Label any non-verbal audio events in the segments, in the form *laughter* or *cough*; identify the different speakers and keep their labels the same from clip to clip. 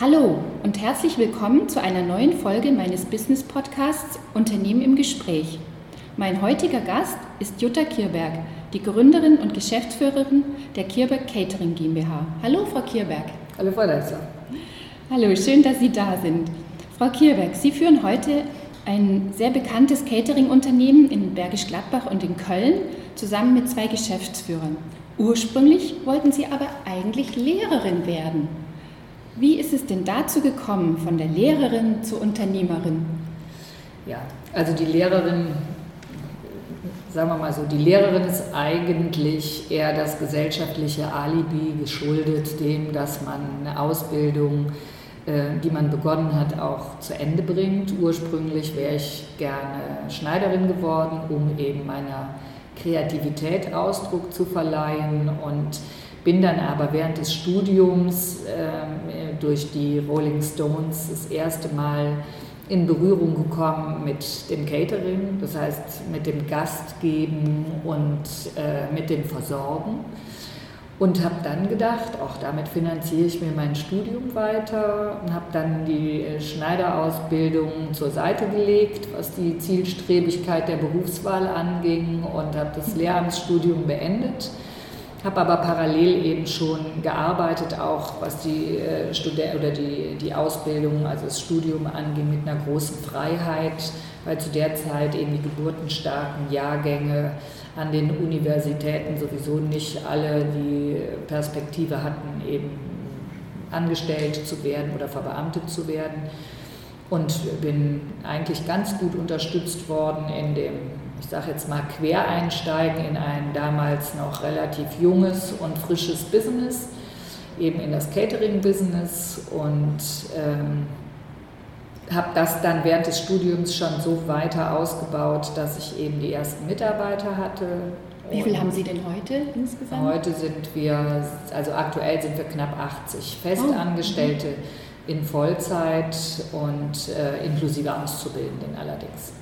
Speaker 1: Hallo und herzlich willkommen zu einer neuen Folge meines Business Podcasts Unternehmen im Gespräch. Mein heutiger Gast ist Jutta Kierberg, die Gründerin und Geschäftsführerin der Kierberg Catering GmbH. Hallo, Frau Kierberg.
Speaker 2: Hallo, Frau Leitzer.
Speaker 1: Hallo, schön, dass Sie da sind. Frau Kierberg, Sie führen heute ein sehr bekanntes Catering-Unternehmen in Bergisch Gladbach und in Köln zusammen mit zwei Geschäftsführern. Ursprünglich wollten Sie aber eigentlich Lehrerin werden. Wie ist es denn dazu gekommen, von der Lehrerin zur Unternehmerin?
Speaker 2: Ja, also die Lehrerin, sagen wir mal so, die Lehrerin ist eigentlich eher das gesellschaftliche Alibi geschuldet dem, dass man eine Ausbildung, äh, die man begonnen hat, auch zu Ende bringt. Ursprünglich wäre ich gerne Schneiderin geworden, um eben meiner Kreativität Ausdruck zu verleihen und bin dann aber während des Studiums äh, durch die Rolling Stones das erste Mal in Berührung gekommen mit dem Catering, das heißt mit dem Gastgeben und äh, mit dem Versorgen. Und habe dann gedacht, auch damit finanziere ich mir mein Studium weiter und habe dann die Schneiderausbildung zur Seite gelegt, was die Zielstrebigkeit der Berufswahl anging und habe das Lehramtsstudium beendet habe aber parallel eben schon gearbeitet, auch was die äh, oder die, die Ausbildung, also das Studium anging, mit einer großen Freiheit, weil zu der Zeit eben die geburtenstarken Jahrgänge an den Universitäten sowieso nicht alle die Perspektive hatten, eben angestellt zu werden oder verbeamtet zu werden. Und bin eigentlich ganz gut unterstützt worden in dem ich sage jetzt mal, Quereinsteigen in ein damals noch relativ junges und frisches Business, eben in das Catering-Business und ähm, habe das dann während des Studiums schon so weiter ausgebaut, dass ich eben die ersten Mitarbeiter hatte.
Speaker 1: Wie viel haben Sie denn heute insgesamt?
Speaker 2: Heute sind wir, also aktuell sind wir knapp 80 Festangestellte oh. in Vollzeit und äh, inklusive Auszubildenden allerdings.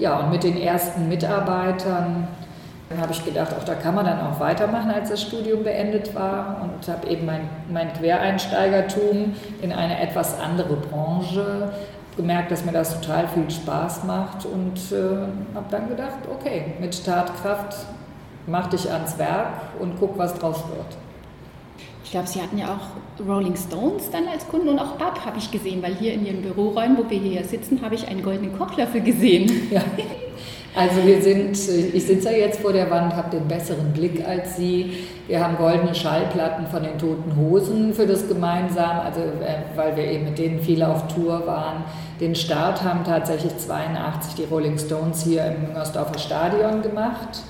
Speaker 2: Ja, und mit den ersten Mitarbeitern habe ich gedacht, auch da kann man dann auch weitermachen, als das Studium beendet war und habe eben mein, mein Quereinsteigertum in eine etwas andere Branche gemerkt, dass mir das total viel Spaß macht und äh, habe dann gedacht, okay, mit Tatkraft mach dich ans Werk und guck, was draus wird.
Speaker 1: Ich glaube, Sie hatten ja auch Rolling Stones dann als Kunden und auch Bab habe ich gesehen, weil hier in Ihren Büroräumen, wo wir hier sitzen, habe ich einen goldenen Kochlöffel gesehen. *laughs* Ja.
Speaker 2: Also wir sind, ich sitze ja jetzt vor der Wand, habe den besseren Blick als Sie. Wir haben goldene Schallplatten von den Toten Hosen für das Gemeinsam, also äh, weil wir eben mit denen viel auf Tour waren. Den Start haben tatsächlich 82 die Rolling Stones hier im Müngersdorfer Stadion gemacht.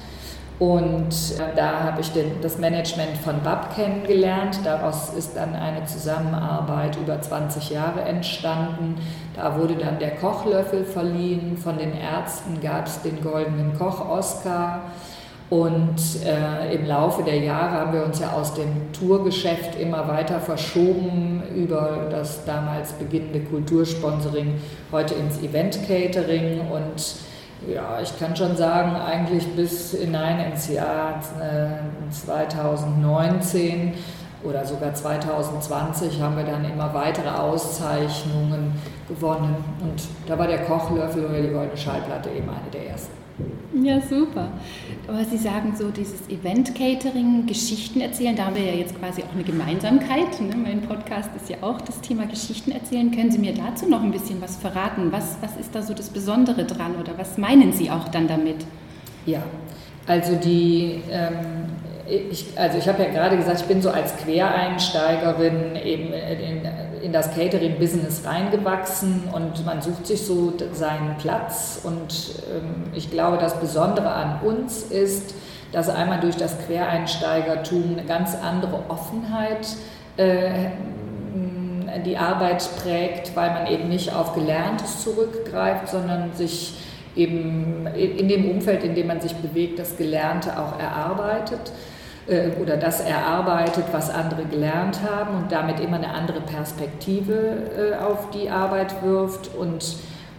Speaker 2: Und äh, da habe ich den, das Management von BAP kennengelernt. Daraus ist dann eine Zusammenarbeit über 20 Jahre entstanden. Da wurde dann der Kochlöffel verliehen. Von den Ärzten gab es den Goldenen Koch-Oscar. Und äh, im Laufe der Jahre haben wir uns ja aus dem Tourgeschäft immer weiter verschoben über das damals beginnende Kultursponsoring, heute ins Event-Catering und ja, ich kann schon sagen, eigentlich bis hinein ins Jahr 2019 äh, oder sogar 2020 haben wir dann immer weitere Auszeichnungen gewonnen. Und da war der Kochlöffel oder die Goldene Schallplatte eben eine der ersten.
Speaker 1: Ja, super. Aber Sie sagen so, dieses Event-Catering, Geschichten erzählen, da haben wir ja jetzt quasi auch eine Gemeinsamkeit. Ne? Mein Podcast ist ja auch das Thema Geschichten erzählen. Können Sie mir dazu noch ein bisschen was verraten? Was, was ist da so das Besondere dran oder was meinen Sie auch dann damit?
Speaker 2: Ja, also die ähm, ich, also ich habe ja gerade gesagt, ich bin so als Quereinsteigerin eben in, in das Catering-Business reingewachsen und man sucht sich so seinen Platz. Und ähm, ich glaube, das Besondere an uns ist, dass einmal durch das Quereinsteigertum eine ganz andere Offenheit äh, die Arbeit prägt, weil man eben nicht auf Gelerntes zurückgreift, sondern sich eben in dem Umfeld, in dem man sich bewegt, das Gelernte auch erarbeitet. Äh, oder das erarbeitet, was andere gelernt haben und damit immer eine andere Perspektive äh, auf die Arbeit wirft. Und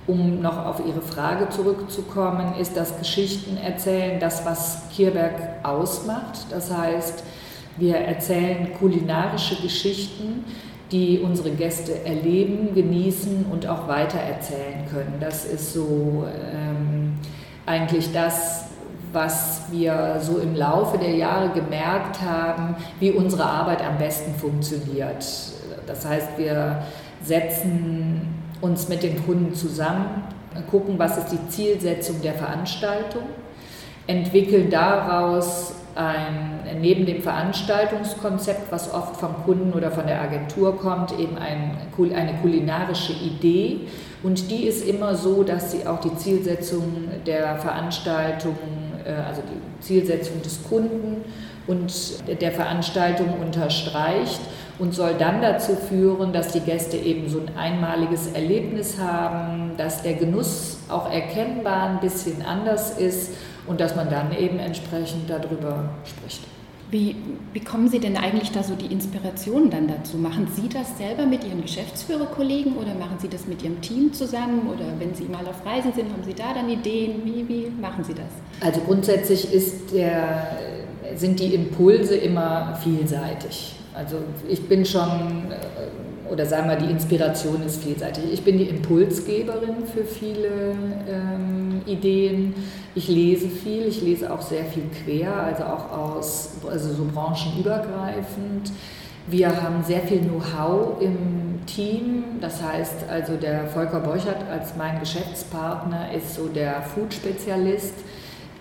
Speaker 2: um noch auf Ihre Frage zurückzukommen, ist das Geschichten erzählen das, was Kierberg ausmacht. Das heißt, wir erzählen kulinarische Geschichten, die unsere Gäste erleben, genießen und auch weitererzählen können. Das ist so ähm, eigentlich das, was wir so im Laufe der Jahre gemerkt haben, wie unsere Arbeit am besten funktioniert. Das heißt, wir setzen uns mit den Kunden zusammen, gucken, was ist die Zielsetzung der Veranstaltung, entwickeln daraus ein, neben dem Veranstaltungskonzept, was oft vom Kunden oder von der Agentur kommt, eben ein, eine kulinarische Idee. Und die ist immer so, dass sie auch die Zielsetzung der Veranstaltung, also die Zielsetzung des Kunden und der Veranstaltung unterstreicht und soll dann dazu führen, dass die Gäste eben so ein einmaliges Erlebnis haben, dass der Genuss auch erkennbar ein bisschen anders ist und dass man dann eben entsprechend darüber spricht.
Speaker 1: Wie, wie kommen Sie denn eigentlich da so die Inspiration dann dazu? Machen Sie das selber mit Ihren Geschäftsführerkollegen oder machen Sie das mit Ihrem Team zusammen? Oder wenn Sie mal auf Reisen sind, haben Sie da dann Ideen? Wie, wie machen Sie das?
Speaker 2: Also grundsätzlich ist der, sind die Impulse immer vielseitig. Also ich bin schon, äh, oder sagen wir, die Inspiration ist vielseitig. Ich bin die Impulsgeberin für viele ähm, Ideen. Ich lese viel, ich lese auch sehr viel quer, also auch aus, also so branchenübergreifend. Wir haben sehr viel Know-how im Team. Das heißt, also der Volker Borchert als mein Geschäftspartner ist so der Food-Spezialist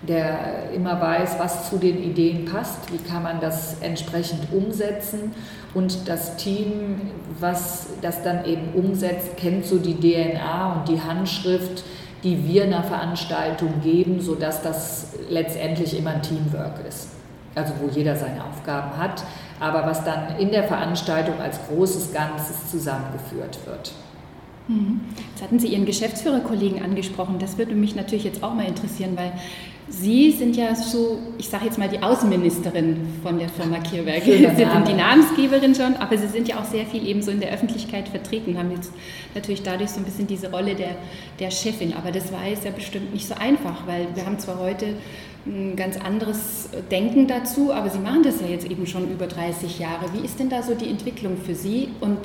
Speaker 2: der immer weiß, was zu den Ideen passt, wie kann man das entsprechend umsetzen und das Team, was das dann eben umsetzt, kennt so die DNA und die Handschrift, die wir einer Veranstaltung geben, sodass das letztendlich immer ein Teamwork ist. Also wo jeder seine Aufgaben hat, aber was dann in der Veranstaltung als großes Ganzes zusammengeführt wird.
Speaker 1: Mhm. Jetzt hatten Sie Ihren Geschäftsführerkollegen angesprochen. Das würde mich natürlich jetzt auch mal interessieren, weil Sie sind ja so, ich sage jetzt mal die Außenministerin von der Firma Kierberg. Sie sind die Namensgeberin schon, aber Sie sind ja auch sehr viel eben so in der Öffentlichkeit vertreten, haben jetzt natürlich dadurch so ein bisschen diese Rolle der, der Chefin. Aber das war jetzt ja bestimmt nicht so einfach, weil wir haben zwar heute ein ganz anderes Denken dazu, aber Sie machen das ja jetzt eben schon über 30 Jahre. Wie ist denn da so die Entwicklung für Sie? Und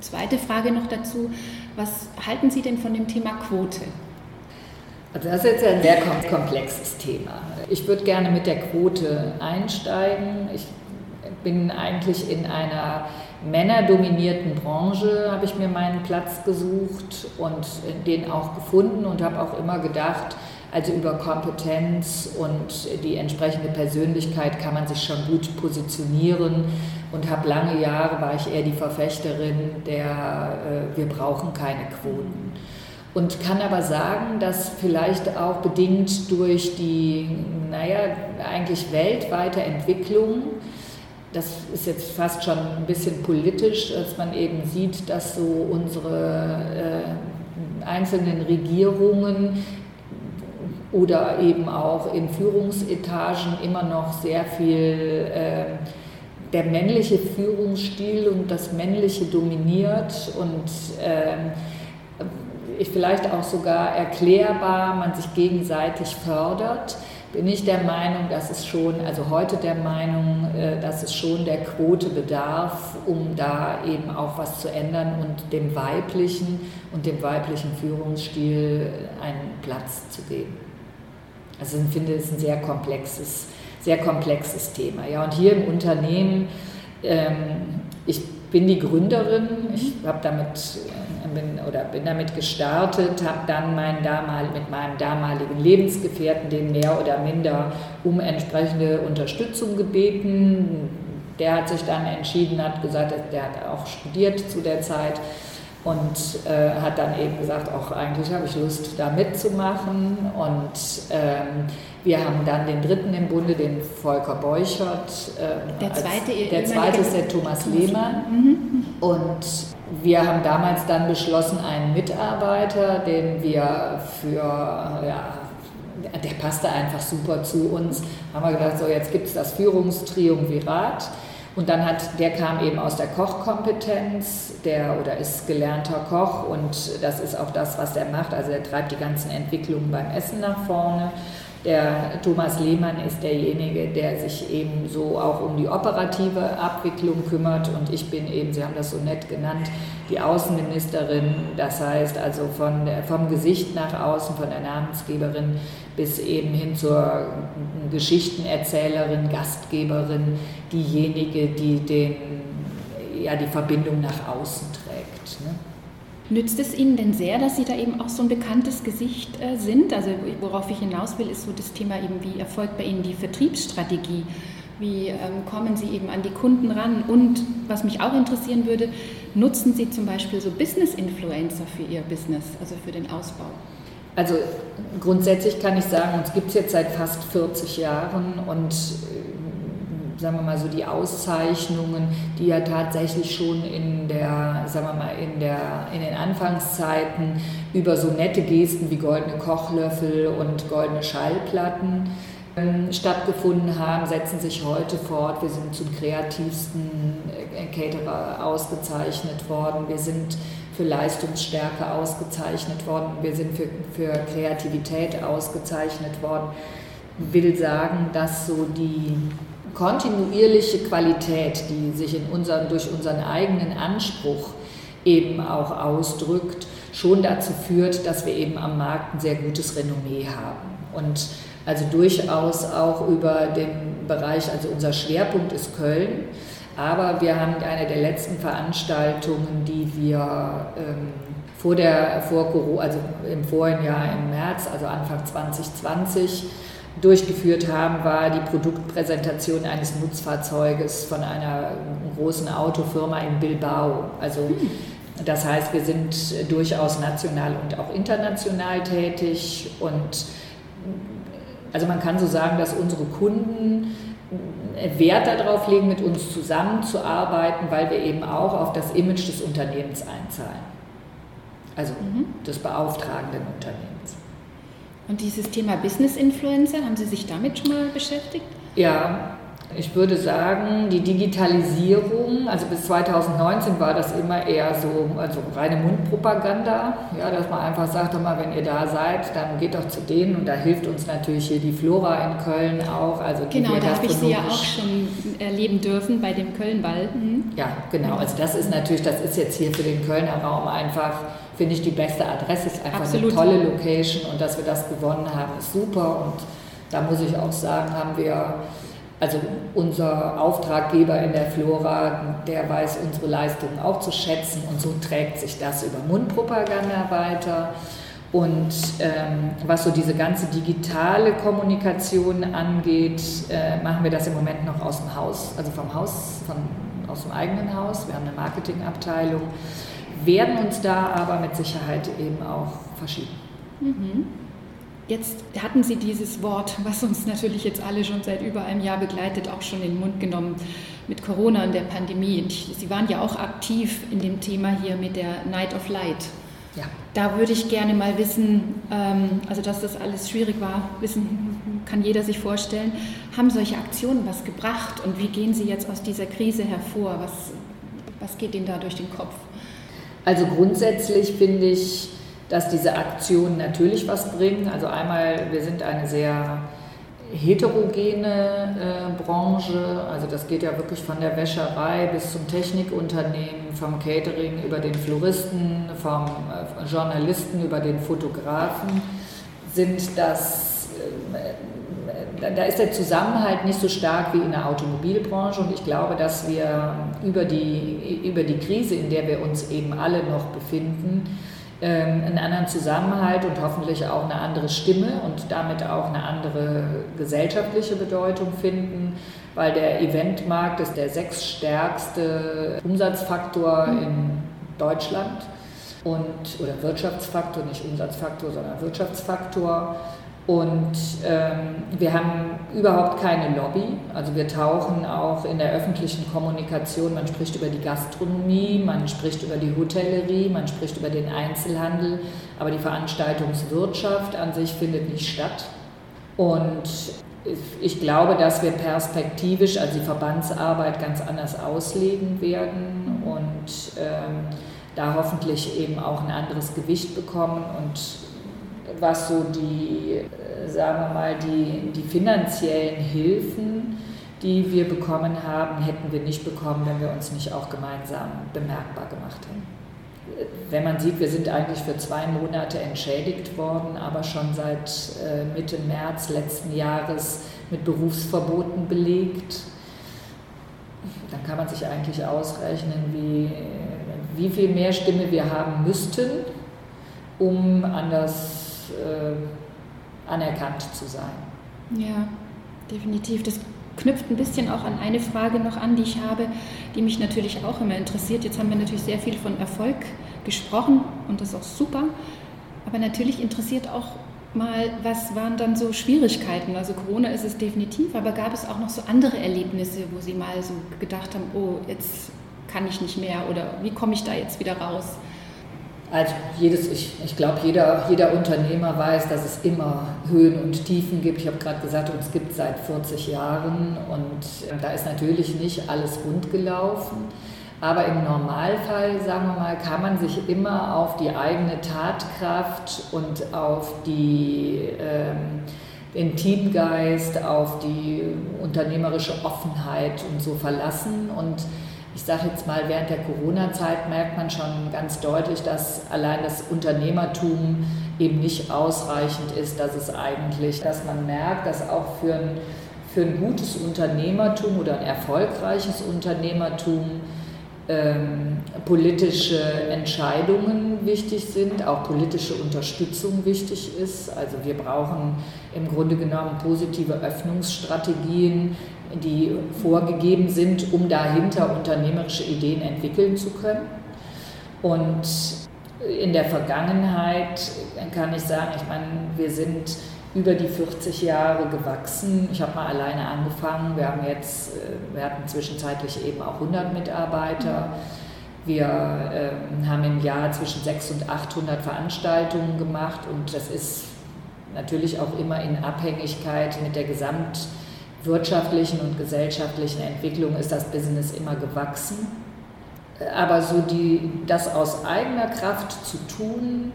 Speaker 1: zweite Frage noch dazu, was halten Sie denn von dem Thema Quote?
Speaker 2: Also das ist jetzt ein sehr komplexes Thema. Ich würde gerne mit der Quote einsteigen. Ich bin eigentlich in einer männerdominierten Branche, habe ich mir meinen Platz gesucht und den auch gefunden und habe auch immer gedacht, also über Kompetenz und die entsprechende Persönlichkeit kann man sich schon gut positionieren und habe lange Jahre war ich eher die Verfechterin der äh, wir brauchen keine Quoten und kann aber sagen, dass vielleicht auch bedingt durch die, naja, eigentlich weltweite Entwicklung, das ist jetzt fast schon ein bisschen politisch, dass man eben sieht, dass so unsere äh, einzelnen Regierungen oder eben auch in Führungsetagen immer noch sehr viel äh, der männliche Führungsstil und das männliche dominiert und äh, vielleicht auch sogar erklärbar, man sich gegenseitig fördert, bin ich der Meinung, dass es schon, also heute der Meinung, äh, dass es schon der Quote bedarf, um da eben auch was zu ändern und dem weiblichen und dem weiblichen Führungsstil einen Platz zu geben. Also ich finde es ein sehr komplexes, sehr komplexes Thema. Ja, und hier im Unternehmen, ähm, ich bin die Gründerin, ich habe damit bin, oder bin damit gestartet, habe dann meinen damal, mit meinem damaligen Lebensgefährten den mehr oder minder um entsprechende Unterstützung gebeten. Der hat sich dann entschieden, hat gesagt, der hat auch studiert zu der Zeit und äh, hat dann eben gesagt, auch eigentlich habe ich Lust, da mitzumachen. Und ähm, wir haben dann den dritten im Bunde, den Volker Beuchert.
Speaker 1: Äh, der zweite,
Speaker 2: als, der zweite ist der Thomas Lehmann. Mhm. Und wir haben damals dann beschlossen, einen Mitarbeiter, den wir für, ja, der passte einfach super zu uns, haben wir gedacht, so jetzt gibt es das Führungstriumvirat. Und dann hat, der kam eben aus der Kochkompetenz, der oder ist gelernter Koch und das ist auch das, was er macht. Also er treibt die ganzen Entwicklungen beim Essen nach vorne. Der Thomas Lehmann ist derjenige, der sich eben so auch um die operative Abwicklung kümmert und ich bin eben, Sie haben das so nett genannt, die Außenministerin, das heißt also von der, vom Gesicht nach außen, von der Namensgeberin bis eben hin zur Geschichtenerzählerin, Gastgeberin, diejenige, die den, ja, die Verbindung nach außen trägt. Ne?
Speaker 1: Nützt es Ihnen denn sehr, dass Sie da eben auch so ein bekanntes Gesicht äh, sind? Also worauf ich hinaus will, ist so das Thema eben, wie erfolgt bei Ihnen die Vertriebsstrategie? Wie ähm, kommen Sie eben an die Kunden ran? Und was mich auch interessieren würde, nutzen Sie zum Beispiel so Business-Influencer für Ihr Business, also für den Ausbau?
Speaker 2: Also grundsätzlich kann ich sagen, uns gibt es jetzt seit fast 40 Jahren und sagen wir mal so, die Auszeichnungen, die ja tatsächlich schon in der, sagen wir mal, in, der, in den Anfangszeiten über so nette Gesten wie goldene Kochlöffel und goldene Schallplatten ähm, stattgefunden haben, setzen sich heute fort. Wir sind zum kreativsten äh, Caterer ausgezeichnet worden. Wir sind für Leistungsstärke ausgezeichnet worden. Wir sind für, für Kreativität ausgezeichnet worden. Ich will sagen, dass so die kontinuierliche Qualität, die sich in unseren, durch unseren eigenen Anspruch eben auch ausdrückt, schon dazu führt, dass wir eben am Markt ein sehr gutes Renommee haben. Und also durchaus auch über den Bereich, also unser Schwerpunkt ist Köln, aber wir haben eine der letzten Veranstaltungen, die wir ähm, vor der, vor Corona, also im vorigen Jahr im März, also Anfang 2020, durchgeführt haben, war die Produktpräsentation eines Nutzfahrzeuges von einer großen Autofirma in Bilbao. Also das heißt, wir sind durchaus national und auch international tätig und also man kann so sagen, dass unsere Kunden Wert darauf legen, mit uns zusammenzuarbeiten, weil wir eben auch auf das Image des Unternehmens einzahlen. Also mhm. des beauftragenden Unternehmens.
Speaker 1: Und dieses Thema Business Influencer, haben Sie sich damit schon mal beschäftigt?
Speaker 2: Ja, ich würde sagen, die Digitalisierung, also bis 2019 war das immer eher so, also reine Mundpropaganda, ja, dass man einfach sagt, mal, wenn ihr da seid, dann geht doch zu denen und da hilft uns natürlich hier die Flora in Köln auch. Also
Speaker 1: genau, da habe ich sie ja auch schon erleben dürfen bei dem Kölnball. Mhm.
Speaker 2: Ja, genau, also das ist natürlich, das ist jetzt hier für den Kölner Raum einfach finde ich die beste Adresse, ist einfach Absolut. eine tolle Location und dass wir das gewonnen haben, ist super und da muss ich auch sagen, haben wir, also unser Auftraggeber in der Flora, der weiß unsere Leistungen auch zu schätzen und so trägt sich das über Mundpropaganda weiter. Und ähm, was so diese ganze digitale Kommunikation angeht, äh, machen wir das im Moment noch aus dem Haus, also vom Haus, von, aus dem eigenen Haus. Wir haben eine Marketingabteilung werden uns da aber mit Sicherheit eben auch verschieben. Mhm.
Speaker 1: Jetzt hatten Sie dieses Wort, was uns natürlich jetzt alle schon seit über einem Jahr begleitet, auch schon in den Mund genommen mit Corona und der Pandemie. Und Sie waren ja auch aktiv in dem Thema hier mit der Night of Light. Ja. Da würde ich gerne mal wissen, ähm, also dass das alles schwierig war, wissen kann jeder sich vorstellen. Haben solche Aktionen was gebracht und wie gehen Sie jetzt aus dieser Krise hervor? Was, was geht Ihnen da durch den Kopf?
Speaker 2: Also grundsätzlich finde ich, dass diese Aktionen natürlich was bringen. Also einmal, wir sind eine sehr heterogene äh, Branche, also das geht ja wirklich von der Wäscherei bis zum Technikunternehmen, vom Catering über den Floristen, vom äh, Journalisten über den Fotografen, sind das äh, da ist der Zusammenhalt nicht so stark wie in der Automobilbranche und ich glaube, dass wir über die, über die Krise, in der wir uns eben alle noch befinden, ähm, einen anderen Zusammenhalt und hoffentlich auch eine andere Stimme und damit auch eine andere gesellschaftliche Bedeutung finden, weil der Eventmarkt ist der sechsstärkste Umsatzfaktor in Deutschland und oder Wirtschaftsfaktor, nicht Umsatzfaktor, sondern Wirtschaftsfaktor. Und ähm, wir haben überhaupt keine Lobby. Also wir tauchen auch in der öffentlichen Kommunikation, man spricht über die Gastronomie, man spricht über die Hotellerie, man spricht über den Einzelhandel, aber die Veranstaltungswirtschaft an sich findet nicht statt. Und ich glaube, dass wir perspektivisch, also die Verbandsarbeit ganz anders auslegen werden und ähm, da hoffentlich eben auch ein anderes Gewicht bekommen und was so die, äh, sagen wir mal, die, die finanziellen Hilfen, die wir bekommen haben, hätten wir nicht bekommen, wenn wir uns nicht auch gemeinsam bemerkbar gemacht hätten. Wenn man sieht, wir sind eigentlich für zwei Monate entschädigt worden, aber schon seit äh, Mitte März letzten Jahres mit Berufsverboten belegt, dann kann man sich eigentlich ausrechnen, wie, wie viel mehr Stimme wir haben müssten, um anders äh, anerkannt zu sein.
Speaker 1: Ja, definitiv. Das knüpft ein bisschen auch an eine Frage noch an, die ich habe, die mich natürlich auch immer interessiert. Jetzt haben wir natürlich sehr viel von Erfolg gesprochen und das ist auch super. Aber natürlich interessiert auch mal, was waren dann so Schwierigkeiten? Also Corona ist es definitiv, aber gab es auch noch so andere Erlebnisse, wo Sie mal so gedacht haben, oh, jetzt kann ich nicht mehr oder wie komme ich da jetzt wieder raus?
Speaker 2: Also jedes, ich, ich glaube, jeder, jeder Unternehmer weiß, dass es immer Höhen und Tiefen gibt. Ich habe gerade gesagt, uns gibt seit 40 Jahren und äh, da ist natürlich nicht alles rund gelaufen. Aber im Normalfall, sagen wir mal, kann man sich immer auf die eigene Tatkraft und auf die, ähm, den Teamgeist, auf die unternehmerische Offenheit und so verlassen. Und ich sage jetzt mal, während der Corona-Zeit merkt man schon ganz deutlich, dass allein das Unternehmertum eben nicht ausreichend ist, dass es eigentlich, dass man merkt, dass auch für ein, für ein gutes Unternehmertum oder ein erfolgreiches Unternehmertum ähm, politische Entscheidungen wichtig sind, auch politische Unterstützung wichtig ist. Also wir brauchen im Grunde genommen positive Öffnungsstrategien, die vorgegeben sind, um dahinter unternehmerische Ideen entwickeln zu können. Und in der Vergangenheit kann ich sagen, ich meine, wir sind über die 40 Jahre gewachsen. Ich habe mal alleine angefangen. Wir haben jetzt, äh, wir hatten zwischenzeitlich eben auch 100 Mitarbeiter. Wir äh, haben im Jahr zwischen 600 und 800 Veranstaltungen gemacht und das ist natürlich auch immer in Abhängigkeit mit der Gesamt wirtschaftlichen und gesellschaftlichen Entwicklung ist das Business immer gewachsen. Aber so die, das aus eigener Kraft zu tun,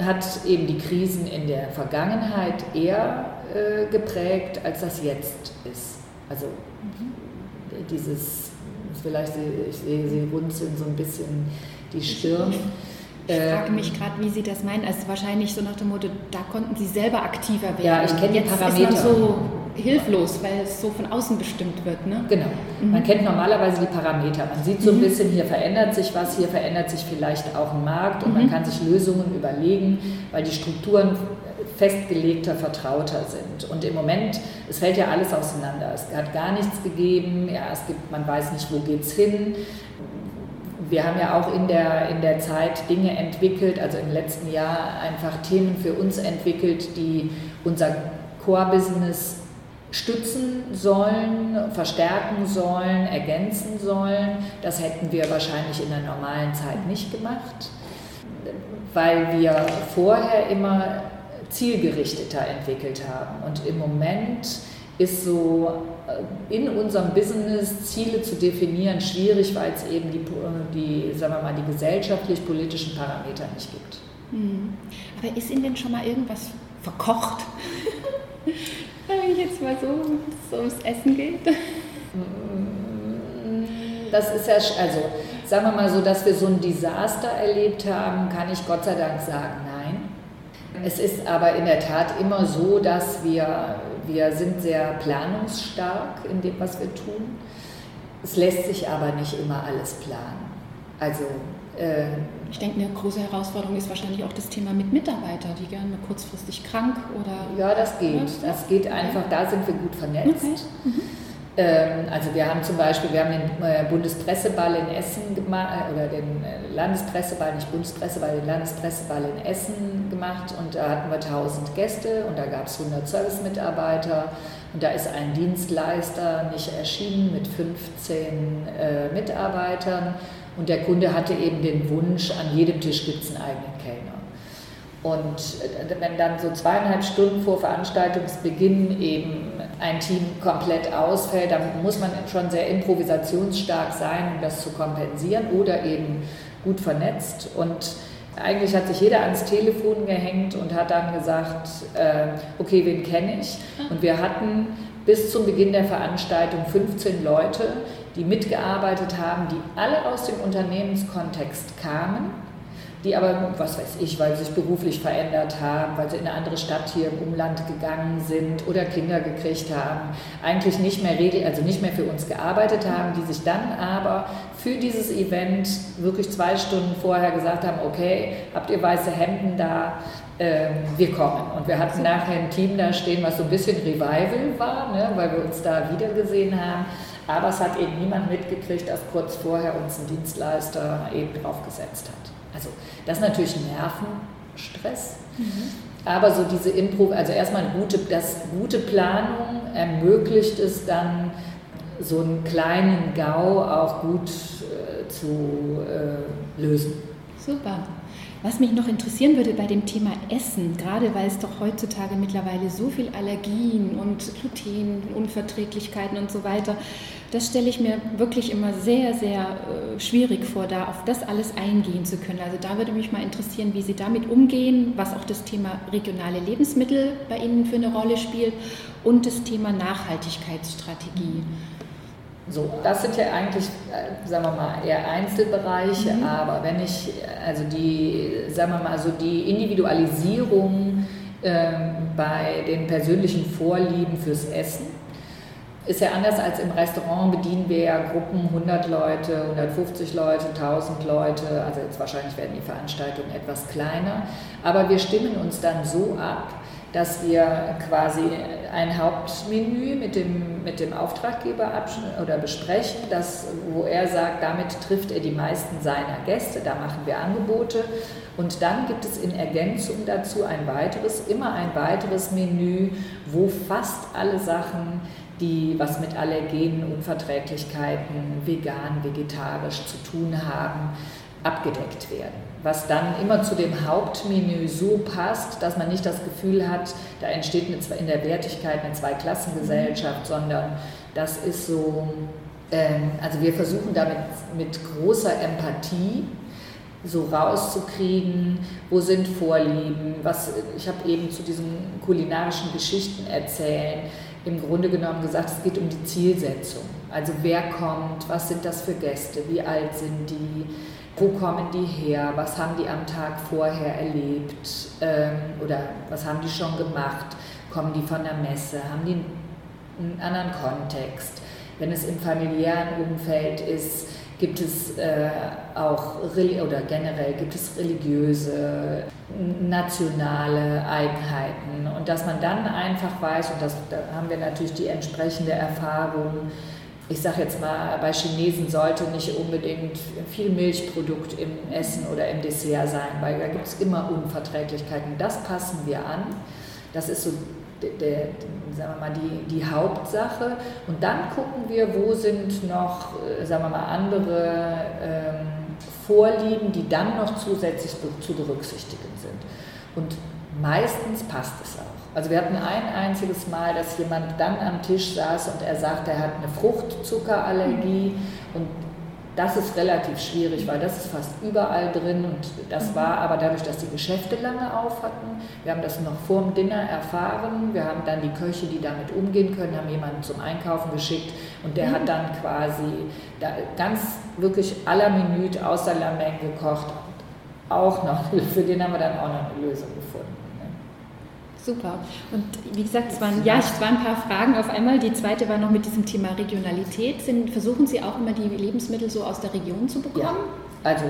Speaker 2: hat eben die Krisen in der Vergangenheit eher äh, geprägt, als das jetzt ist. Also mhm. dieses, vielleicht, ich sehe Sie runzeln so ein bisschen die Stirn.
Speaker 1: Ich frage mich gerade, wie Sie das meinen. Also wahrscheinlich so nach dem Motto, da konnten Sie selber aktiver werden.
Speaker 2: Ja, ich kenne die Parameter.
Speaker 1: So hilflos, weil es so von außen bestimmt wird. Ne?
Speaker 2: Genau. Mhm. Man kennt normalerweise die Parameter. Man sieht so ein mhm. bisschen, hier verändert sich was, hier verändert sich vielleicht auch ein Markt und mhm. man kann sich Lösungen überlegen, weil die Strukturen festgelegter, vertrauter sind. Und im Moment, es fällt ja alles auseinander. Es hat gar nichts gegeben, ja, es gibt, man weiß nicht, wo geht es hin wir haben ja auch in der, in der Zeit Dinge entwickelt, also im letzten Jahr einfach Themen für uns entwickelt, die unser Core-Business stützen sollen, verstärken sollen, ergänzen sollen. Das hätten wir wahrscheinlich in der normalen Zeit nicht gemacht, weil wir vorher immer zielgerichteter entwickelt haben. Und im Moment ist so äh, in unserem Business Ziele zu definieren schwierig, weil es eben die, die, sagen wir mal, die gesellschaftlich-politischen Parameter nicht gibt.
Speaker 1: Hm. Aber ist Ihnen denn schon mal irgendwas verkocht? *laughs* Wenn ich jetzt mal so, so ums Essen geht.
Speaker 2: Das ist ja, also sagen wir mal so, dass wir so ein Desaster erlebt haben, kann ich Gott sei Dank sagen, nein. Es ist aber in der Tat immer so, dass wir wir sind sehr planungsstark in dem, was wir tun. Es lässt sich aber nicht immer alles planen. Also
Speaker 1: äh, ich denke, eine große Herausforderung ist wahrscheinlich auch das Thema mit Mitarbeitern, die gerne kurzfristig krank oder.
Speaker 2: Ja, das geht. Das geht einfach. Da sind wir gut vernetzt. Okay. Mhm. Ähm, also wir haben zum Beispiel, wir haben den äh, Bundespresseball in Essen gemacht, äh, oder den äh, Landespresseball, nicht Bundespresseball, den Landespresseball in Essen gemacht und da hatten wir 1000 Gäste und da gab es 100 Service-Mitarbeiter und da ist ein Dienstleister nicht erschienen mit 15 äh, Mitarbeitern und der Kunde hatte eben den Wunsch, an jedem Tisch gibt es einen eigenen Kellner. Und wenn dann so zweieinhalb Stunden vor Veranstaltungsbeginn eben ein Team komplett ausfällt, dann muss man schon sehr improvisationsstark sein, um das zu kompensieren oder eben gut vernetzt. Und eigentlich hat sich jeder ans Telefon gehängt und hat dann gesagt, äh, okay, wen kenne ich? Und wir hatten bis zum Beginn der Veranstaltung 15 Leute, die mitgearbeitet haben, die alle aus dem Unternehmenskontext kamen die aber, was weiß ich, weil sie sich beruflich verändert haben, weil sie in eine andere Stadt hier im Umland gegangen sind oder Kinder gekriegt haben, eigentlich nicht mehr also nicht mehr für uns gearbeitet haben, die sich dann aber für dieses Event wirklich zwei Stunden vorher gesagt haben, okay, habt ihr weiße Hemden da, ähm, wir kommen. Und wir hatten nachher ein Team da stehen, was so ein bisschen Revival war, ne, weil wir uns da wiedergesehen haben. Aber es hat eben niemand mitgekriegt, dass kurz vorher uns ein Dienstleister eben draufgesetzt hat. Also das ist natürlich Nervenstress. Mhm. Aber so diese Impro, also erstmal gute, das gute Planung ermöglicht es dann, so einen kleinen GAU auch gut äh, zu äh, lösen.
Speaker 1: Super. Was mich noch interessieren würde bei dem Thema Essen, gerade weil es doch heutzutage mittlerweile so viel Allergien und Glutenunverträglichkeiten und so weiter, das stelle ich mir wirklich immer sehr, sehr äh, schwierig vor, da auf das alles eingehen zu können. Also da würde mich mal interessieren, wie Sie damit umgehen, was auch das Thema regionale Lebensmittel bei Ihnen für eine Rolle spielt und das Thema Nachhaltigkeitsstrategie.
Speaker 2: So, das sind ja eigentlich, äh, sagen wir mal, eher Einzelbereiche, mhm. aber wenn ich, also die, sagen wir mal, so die Individualisierung äh, bei den persönlichen Vorlieben fürs Essen, ist ja anders als im Restaurant, bedienen wir ja Gruppen 100 Leute, 150 Leute, 1000 Leute, also jetzt wahrscheinlich werden die Veranstaltungen etwas kleiner, aber wir stimmen uns dann so ab, dass wir quasi ein Hauptmenü mit dem, mit dem Auftraggeber oder besprechen, das, wo er sagt, damit trifft er die meisten seiner Gäste, da machen wir Angebote. Und dann gibt es in Ergänzung dazu ein weiteres, immer ein weiteres Menü, wo fast alle Sachen, die was mit Allergenen, Unverträglichkeiten, vegan, vegetarisch zu tun haben, abgedeckt werden. Was dann immer zu dem Hauptmenü so passt, dass man nicht das Gefühl hat, da entsteht eine, in der Wertigkeit eine Zweiklassengesellschaft, sondern das ist so, ähm, also wir versuchen damit mit großer Empathie so rauszukriegen, wo sind Vorlieben, was, ich habe eben zu diesen kulinarischen Geschichten erzählen, im Grunde genommen gesagt, es geht um die Zielsetzung. Also wer kommt, was sind das für Gäste, wie alt sind die, wo kommen die her, was haben die am Tag vorher erlebt? Ähm, oder was haben die schon gemacht, kommen die von der Messe, haben die einen anderen Kontext. Wenn es im familiären Umfeld ist, gibt es äh, auch oder generell gibt es religiöse, nationale Eigenheiten. Und dass man dann einfach weiß und das, da haben wir natürlich die entsprechende Erfahrung, ich sage jetzt mal, bei Chinesen sollte nicht unbedingt viel Milchprodukt im Essen oder im Dessert sein, weil da gibt es immer Unverträglichkeiten. Das passen wir an. Das ist so der, sagen wir mal, die, die Hauptsache. Und dann gucken wir, wo sind noch, äh, sagen wir mal, andere ähm, Vorlieben, die dann noch zusätzlich zu berücksichtigen sind. Und meistens passt es auch. Also wir hatten ein einziges Mal, dass jemand dann am Tisch saß und er sagte, er hat eine Fruchtzuckerallergie und das ist relativ schwierig, weil das ist fast überall drin und das war aber dadurch, dass die Geschäfte lange auf hatten. Wir haben das noch vor dem Dinner erfahren. Wir haben dann die Köche, die damit umgehen können, haben jemanden zum Einkaufen geschickt und der hat dann quasi ganz wirklich aller Minute außer Lameng gekocht. Auch noch, *laughs* für den haben wir dann auch noch eine Lösung gefunden.
Speaker 1: Super. Und wie gesagt, es waren, ja, es waren ein paar Fragen auf einmal. Die zweite war noch mit diesem Thema Regionalität. Sind, versuchen Sie auch immer die Lebensmittel so aus der Region zu bekommen?
Speaker 2: Ja, also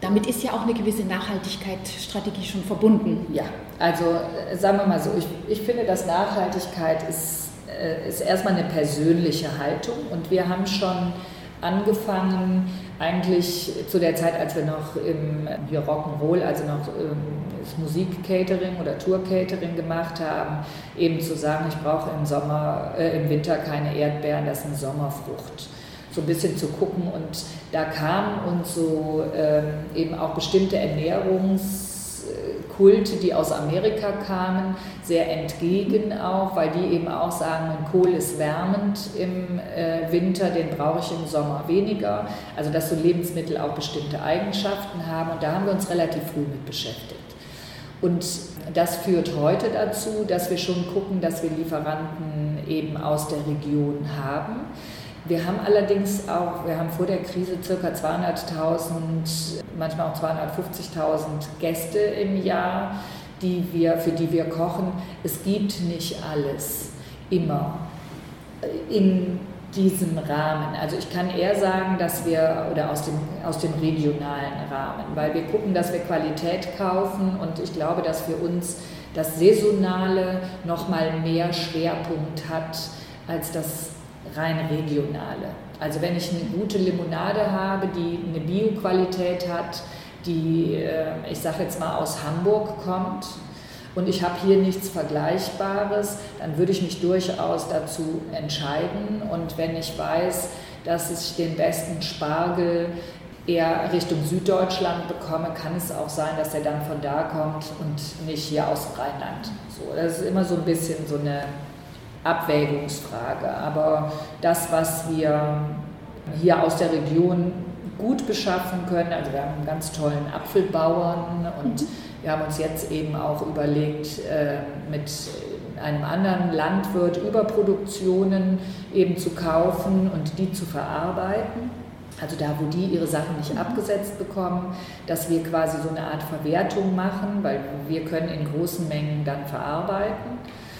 Speaker 1: damit ist ja auch eine gewisse Nachhaltigkeitsstrategie schon verbunden.
Speaker 2: Ja, also äh, sagen wir mal so, ich, ich finde, dass Nachhaltigkeit ist, äh, ist erstmal eine persönliche Haltung und wir haben schon angefangen, eigentlich zu der Zeit, als wir noch im hier Rock'n'Roll, also noch ähm, Musik-Catering oder Tour-Catering gemacht haben, eben zu sagen, ich brauche im Sommer, äh, im Winter keine Erdbeeren, das ist eine Sommerfrucht. So ein bisschen zu gucken und da kamen uns so ähm, eben auch bestimmte Ernährungs- Kulte, die aus Amerika kamen, sehr entgegen auch, weil die eben auch sagen, Kohl ist wärmend im äh, Winter, den brauche ich im Sommer weniger. Also dass so Lebensmittel auch bestimmte Eigenschaften haben und da haben wir uns relativ früh mit beschäftigt. Und das führt heute dazu, dass wir schon gucken, dass wir Lieferanten eben aus der Region haben. Wir haben allerdings auch, wir haben vor der Krise ca. 200.000, manchmal auch 250.000 Gäste im Jahr, die wir, für die wir kochen. Es gibt nicht alles immer in diesem Rahmen. Also ich kann eher sagen, dass wir, oder aus dem, aus dem regionalen Rahmen, weil wir gucken, dass wir Qualität kaufen und ich glaube, dass für uns das Saisonale nochmal mehr Schwerpunkt hat als das rein regionale. Also wenn ich eine gute Limonade habe, die eine Bioqualität hat, die, äh, ich sage jetzt mal, aus Hamburg kommt und ich habe hier nichts Vergleichbares, dann würde ich mich durchaus dazu entscheiden. Und wenn ich weiß, dass ich den besten Spargel eher Richtung Süddeutschland bekomme, kann es auch sein, dass er dann von da kommt und nicht hier aus Rheinland. So, das ist immer so ein bisschen so eine Abwägungsfrage. Aber das, was wir hier aus der Region gut beschaffen können, also wir haben einen ganz tollen Apfelbauern und mhm. wir haben uns jetzt eben auch überlegt, äh, mit einem anderen Landwirt Überproduktionen eben zu kaufen und die zu verarbeiten. Also da, wo die ihre Sachen nicht mhm. abgesetzt bekommen, dass wir quasi so eine Art Verwertung machen, weil wir können in großen Mengen dann verarbeiten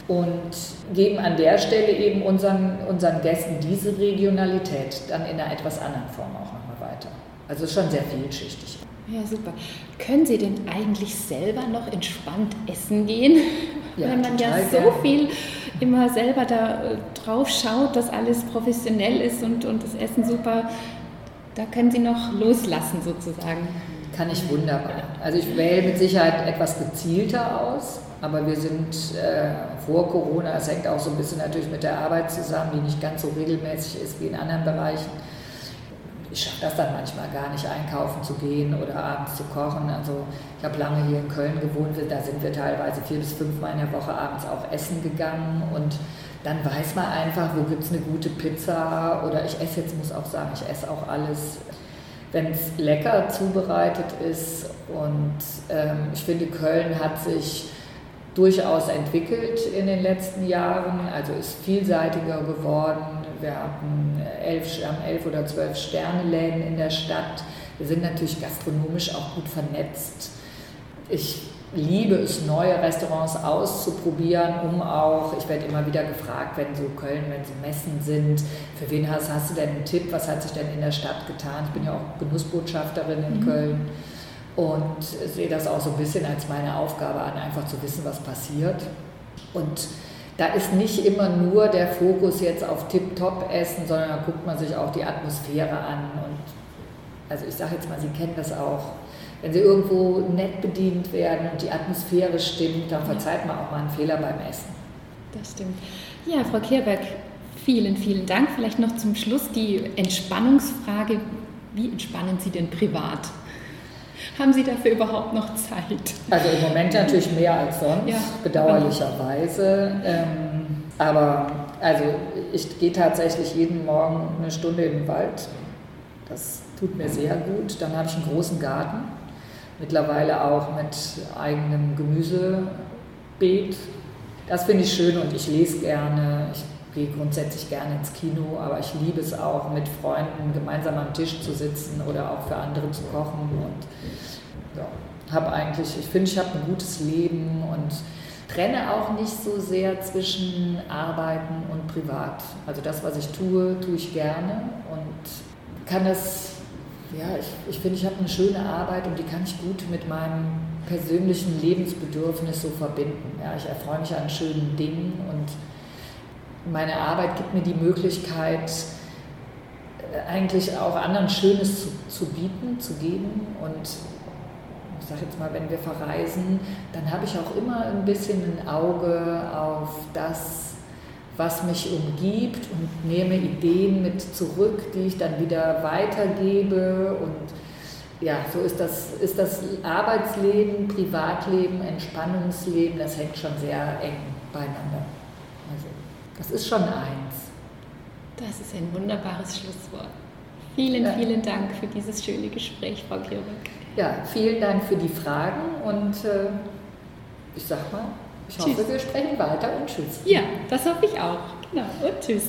Speaker 2: und geben an der Stelle eben unseren, unseren Gästen diese Regionalität dann in einer etwas anderen Form auch nochmal weiter. Also es ist schon sehr vielschichtig.
Speaker 1: Ja, super. Können Sie denn eigentlich selber noch entspannt essen gehen? Ja, Wenn man ja so gern. viel immer selber da äh, drauf schaut, dass alles professionell ist und, und das Essen super, da können Sie noch loslassen sozusagen.
Speaker 2: Kann ich wunderbar. Also ich wähle mit Sicherheit etwas gezielter aus aber wir sind äh, vor Corona, es hängt auch so ein bisschen natürlich mit der Arbeit zusammen, die nicht ganz so regelmäßig ist wie in anderen Bereichen. Ich schaffe das dann manchmal gar nicht, einkaufen zu gehen oder abends zu kochen. Also ich habe lange hier in Köln gewohnt, da sind wir teilweise vier bis fünfmal in der Woche abends auch essen gegangen und dann weiß man einfach, wo gibt es eine gute Pizza oder ich esse jetzt, muss auch sagen, ich esse auch alles, wenn es lecker zubereitet ist. Und ähm, ich finde, Köln hat sich durchaus entwickelt in den letzten Jahren, also ist vielseitiger geworden. Wir haben elf, haben elf oder zwölf Sterneläden in der Stadt. Wir sind natürlich gastronomisch auch gut vernetzt. Ich liebe es, neue Restaurants auszuprobieren, um auch, ich werde immer wieder gefragt, wenn so Köln, wenn so Messen sind, für wen hast, hast du denn einen Tipp, was hat sich denn in der Stadt getan? Ich bin ja auch Genussbotschafterin in mhm. Köln und sehe das auch so ein bisschen als meine Aufgabe an, einfach zu wissen, was passiert. Und da ist nicht immer nur der Fokus jetzt auf Tip-Top-Essen, sondern da guckt man sich auch die Atmosphäre an. Und also ich sage jetzt mal, Sie kennen das auch. Wenn Sie irgendwo nett bedient werden und die Atmosphäre stimmt, dann verzeiht man auch mal einen Fehler beim Essen.
Speaker 1: Das stimmt. Ja, Frau Kehrberg, vielen, vielen Dank. Vielleicht noch zum Schluss die Entspannungsfrage. Wie entspannen Sie denn privat? Haben Sie dafür überhaupt noch Zeit?
Speaker 2: Also im Moment natürlich mehr als sonst, ja. bedauerlicherweise. Ähm, aber also ich gehe tatsächlich jeden Morgen eine Stunde in den Wald. Das tut mir sehr gut. Dann habe ich einen großen Garten, mittlerweile auch mit eigenem Gemüsebeet. Das finde ich schön und ich lese gerne. Ich gehe grundsätzlich gerne ins Kino, aber ich liebe es auch, mit Freunden gemeinsam am Tisch zu sitzen oder auch für andere zu kochen. Und ja, habe eigentlich, ich finde, ich habe ein gutes Leben und trenne auch nicht so sehr zwischen Arbeiten und Privat. Also das, was ich tue, tue ich gerne und kann das, ja, ich, ich finde, ich habe eine schöne Arbeit und die kann ich gut mit meinem persönlichen Lebensbedürfnis so verbinden. Ja, ich erfreue mich an schönen Dingen und meine Arbeit gibt mir die Möglichkeit, eigentlich auch anderen Schönes zu, zu bieten, zu geben. Und ich sage jetzt mal, wenn wir verreisen, dann habe ich auch immer ein bisschen ein Auge auf das, was mich umgibt und nehme Ideen mit zurück, die ich dann wieder weitergebe. Und ja, so ist das, ist das Arbeitsleben, Privatleben, Entspannungsleben, das hängt schon sehr eng beieinander. Also, das ist schon eins.
Speaker 1: Das ist ein wunderbares Schlusswort. Vielen, ja. vielen Dank für dieses schöne Gespräch, Frau Kirbeck.
Speaker 2: Ja, vielen Dank für die Fragen und äh, ich sag mal, ich tschüss. hoffe, wir sprechen weiter und tschüss.
Speaker 1: Ja, das hoffe ich auch. Genau, und tschüss.